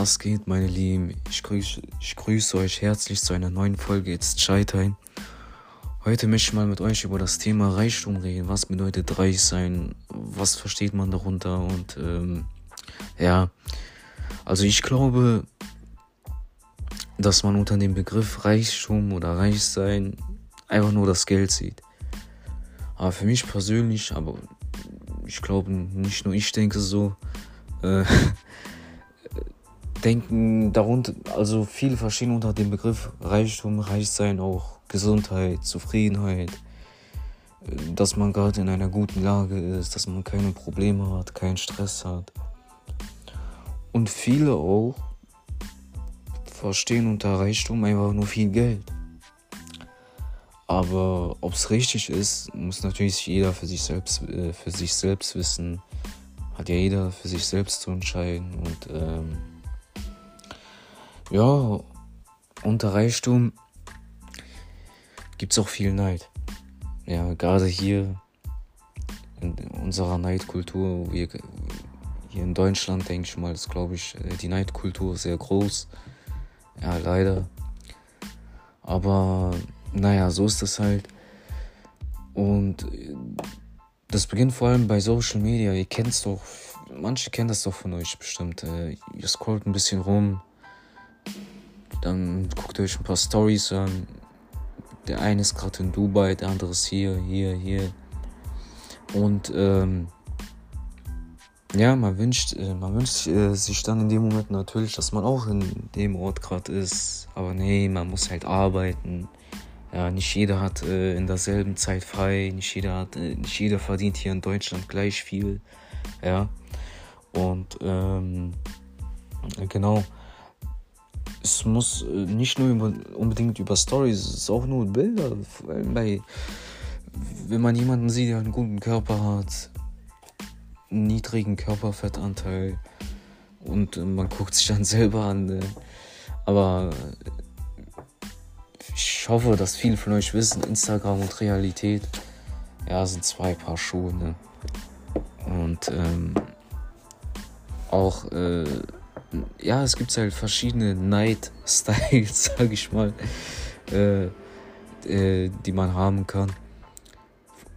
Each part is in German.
Was geht, meine Lieben? Ich grüße, ich grüße euch herzlich zu einer neuen Folge Chai Time. Heute möchte ich mal mit euch über das Thema Reichtum reden. Was bedeutet reich sein? Was versteht man darunter? Und ähm, ja, also ich glaube, dass man unter dem Begriff Reichtum oder Reichsein einfach nur das Geld sieht. Aber für mich persönlich, aber ich glaube nicht nur ich denke so, äh, denken darunter, also viele verstehen unter dem Begriff Reichtum, Reichsein auch Gesundheit, Zufriedenheit, äh, dass man gerade in einer guten Lage ist, dass man keine Probleme hat, keinen Stress hat. Und viele auch verstehen unter Reichtum einfach nur viel Geld. Aber ob es richtig ist, muss natürlich jeder für sich selbst, äh, für sich selbst wissen. Hat ja jeder für sich selbst zu entscheiden. Und ähm, ja, unter Reichtum gibt es auch viel Neid. Ja, gerade hier in unserer Neidkultur, wir, hier in Deutschland, denke ich mal, ist, glaube ich, äh, die Neidkultur sehr groß. Ja, leider. Aber naja, so ist das halt. Und äh, das beginnt vor allem bei Social Media. Ihr kennt es doch, manche kennen das doch von euch bestimmt. Äh, ihr scrollt ein bisschen rum, dann guckt euch ein paar Stories an. Der eine ist gerade in Dubai, der andere ist hier, hier, hier. Und ähm, ja, man wünscht, äh, man wünscht äh, sich dann in dem Moment natürlich, dass man auch in dem Ort gerade ist. Aber nee, man muss halt arbeiten. Ja, nicht jeder hat äh, in derselben Zeit frei, nicht jeder hat, äh, nicht jeder verdient hier in Deutschland gleich viel. Ja. Und ähm, genau. Es muss äh, nicht nur unbedingt über Stories, es ist auch nur Bilder. Vor allem bei, wenn man jemanden sieht, der einen guten Körper hat, niedrigen Körperfettanteil und äh, man guckt sich dann selber an. Äh, aber ich hoffe, dass viele von euch wissen, Instagram und Realität, ja, sind zwei Paar Schuhe. Ne? Und ähm, auch, äh, ja, es gibt halt verschiedene Night-Styles, sag ich mal, äh, äh, die man haben kann.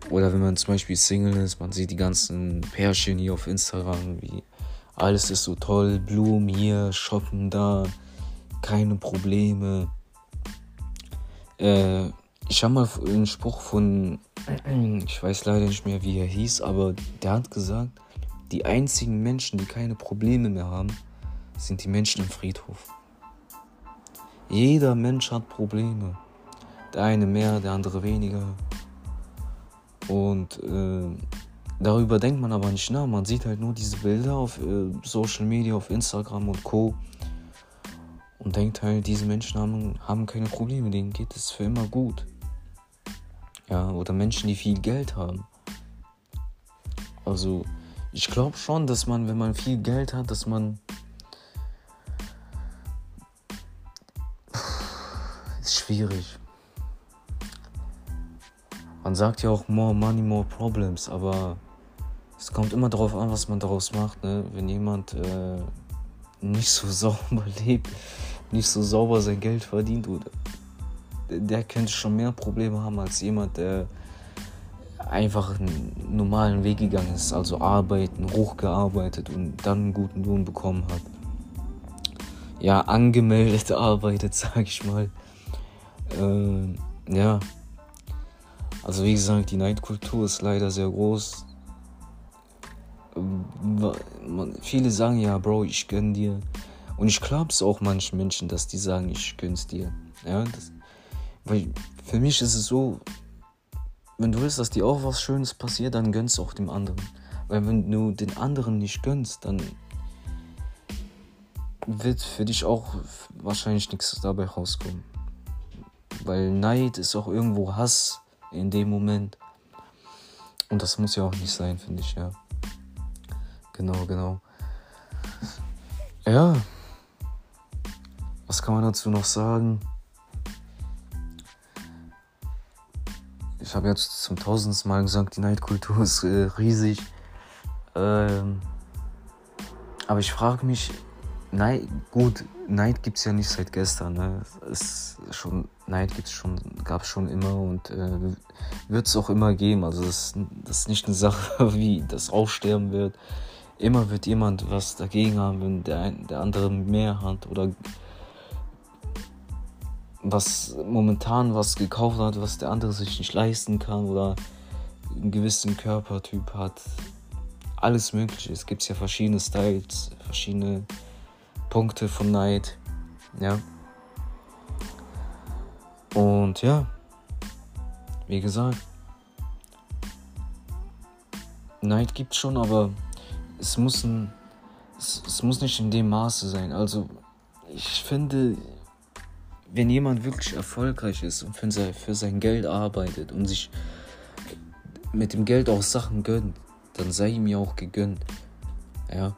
Oder wenn man zum Beispiel Single ist, man sieht die ganzen Pärchen hier auf Instagram, wie alles ist so toll, Blumen hier, shoppen da, keine Probleme. Äh, ich habe mal einen Spruch von, ich weiß leider nicht mehr, wie er hieß, aber der hat gesagt, die einzigen Menschen, die keine Probleme mehr haben, sind die Menschen im Friedhof. Jeder Mensch hat Probleme. Der eine mehr, der andere weniger. Und äh, darüber denkt man aber nicht nach. Man sieht halt nur diese Bilder auf äh, Social Media, auf Instagram und Co. Und denkt halt, diese Menschen haben, haben keine Probleme, denen geht es für immer gut. Ja, oder Menschen, die viel Geld haben. Also, ich glaube schon, dass man, wenn man viel Geld hat, dass man. Schwierig. Man sagt ja auch more money, more problems, aber es kommt immer darauf an, was man daraus macht. Ne? Wenn jemand äh, nicht so sauber lebt, nicht so sauber sein Geld verdient, oder der könnte schon mehr Probleme haben als jemand, der einfach einen normalen Weg gegangen ist, also arbeiten, hochgearbeitet und dann einen guten Lohn bekommen hat. Ja, angemeldet arbeitet, sag ich mal. Äh, ja. Also wie gesagt, die Neidkultur ist leider sehr groß. Viele sagen ja, Bro, ich gönn dir. Und ich glaube es auch manchen Menschen, dass die sagen, ich gönn's dir. Ja, das, weil für mich ist es so, wenn du willst, dass dir auch was Schönes passiert, dann gönnst du auch dem anderen. Weil wenn du den anderen nicht gönnst, dann wird für dich auch wahrscheinlich nichts dabei rauskommen. Weil Neid ist auch irgendwo Hass in dem Moment. Und das muss ja auch nicht sein, finde ich, ja. Genau, genau. Ja. Was kann man dazu noch sagen? Ich habe jetzt zum tausendsten Mal gesagt, die Neidkultur ist äh, riesig. Ähm, aber ich frage mich, Neid, gut, Neid gibt es ja nicht seit gestern. Ne? Es schon, Neid schon, gab es schon immer und äh, wird es auch immer geben. Also das, das ist nicht eine Sache, wie das Aussterben wird. Immer wird jemand was dagegen haben, wenn der, der andere mehr hat oder was momentan was gekauft hat, was der andere sich nicht leisten kann oder einen gewissen Körpertyp hat. Alles Mögliche. Es gibt ja verschiedene Styles, verschiedene Punkte von Neid. Ja. Und ja, wie gesagt, Neid gibt schon, aber es muss, ein, es, es muss nicht in dem Maße sein. Also ich finde, wenn jemand wirklich erfolgreich ist und für sein, für sein Geld arbeitet und sich mit dem Geld auch Sachen gönnt, dann sei ihm ja auch gegönnt. Ja.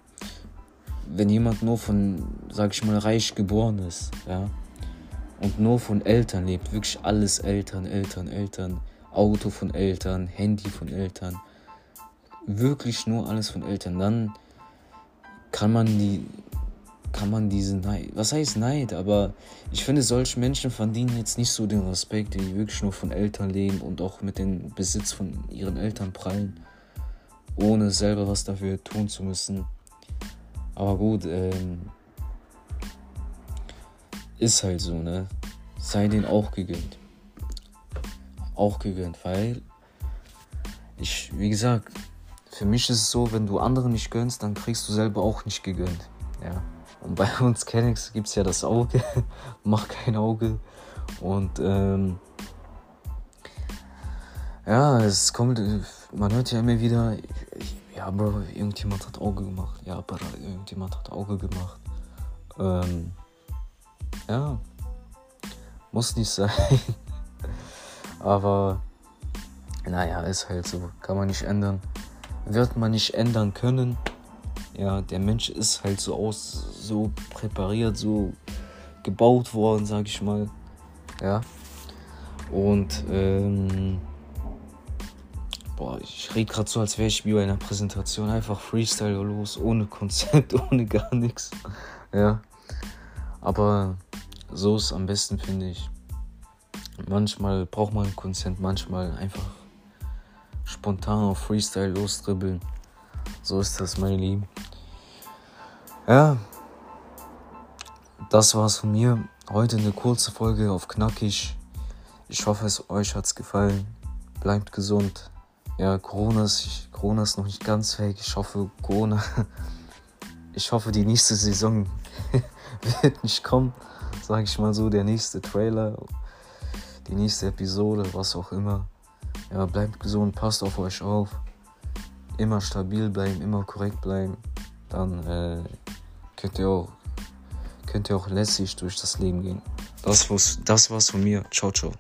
Wenn jemand nur von, sag ich mal, reich geboren ist, ja, und nur von Eltern lebt, wirklich alles Eltern, Eltern, Eltern, Auto von Eltern, Handy von Eltern, wirklich nur alles von Eltern, dann kann man die kann man diesen Neid, was heißt Neid, aber ich finde, solche Menschen verdienen jetzt nicht so den Respekt, die wirklich nur von Eltern leben und auch mit dem Besitz von ihren Eltern prallen, ohne selber was dafür tun zu müssen. Aber gut, ähm, ist halt so, ne? Sei denen auch gegönnt. Auch gegönnt, weil ich, wie gesagt, für mich ist es so, wenn du anderen nicht gönnst, dann kriegst du selber auch nicht gegönnt. Ja. Und bei uns Kennex gibt es ja das Auge, mach kein Auge. Und ähm, ja, es kommt, man hört ja immer wieder, ja, Bro, irgendjemand hat Auge gemacht. Ja, Bro, irgendjemand hat Auge gemacht. Ähm, ja, muss nicht sein. Aber naja, ist halt so. Kann man nicht ändern. Wird man nicht ändern können. Ja, der Mensch ist halt so aus, so präpariert, so gebaut worden, sag ich mal. Ja. Und, ähm, boah, ich rede gerade so, als wäre ich wie bei einer Präsentation. Einfach Freestyle los, ohne Konzept, ohne gar nichts. Ja. Aber so ist am besten, finde ich. Manchmal braucht man Konzept, manchmal einfach spontan auf Freestyle losdribbeln. So ist das, meine Lieben. Ja, das war's von mir. Heute eine kurze Folge auf knackig. Ich hoffe, es euch hat's gefallen. Bleibt gesund. Ja, Corona ist, Corona ist noch nicht ganz weg. Ich hoffe, Corona. Ich hoffe, die nächste Saison wird nicht kommen. Sag ich mal so, der nächste Trailer, die nächste Episode, was auch immer. Ja, bleibt gesund, passt auf euch auf. Immer stabil bleiben, immer korrekt bleiben. Dann äh, könnt ihr auch, könnt ihr auch lässig durch das Leben gehen. Das war's, das war's von mir. Ciao, ciao.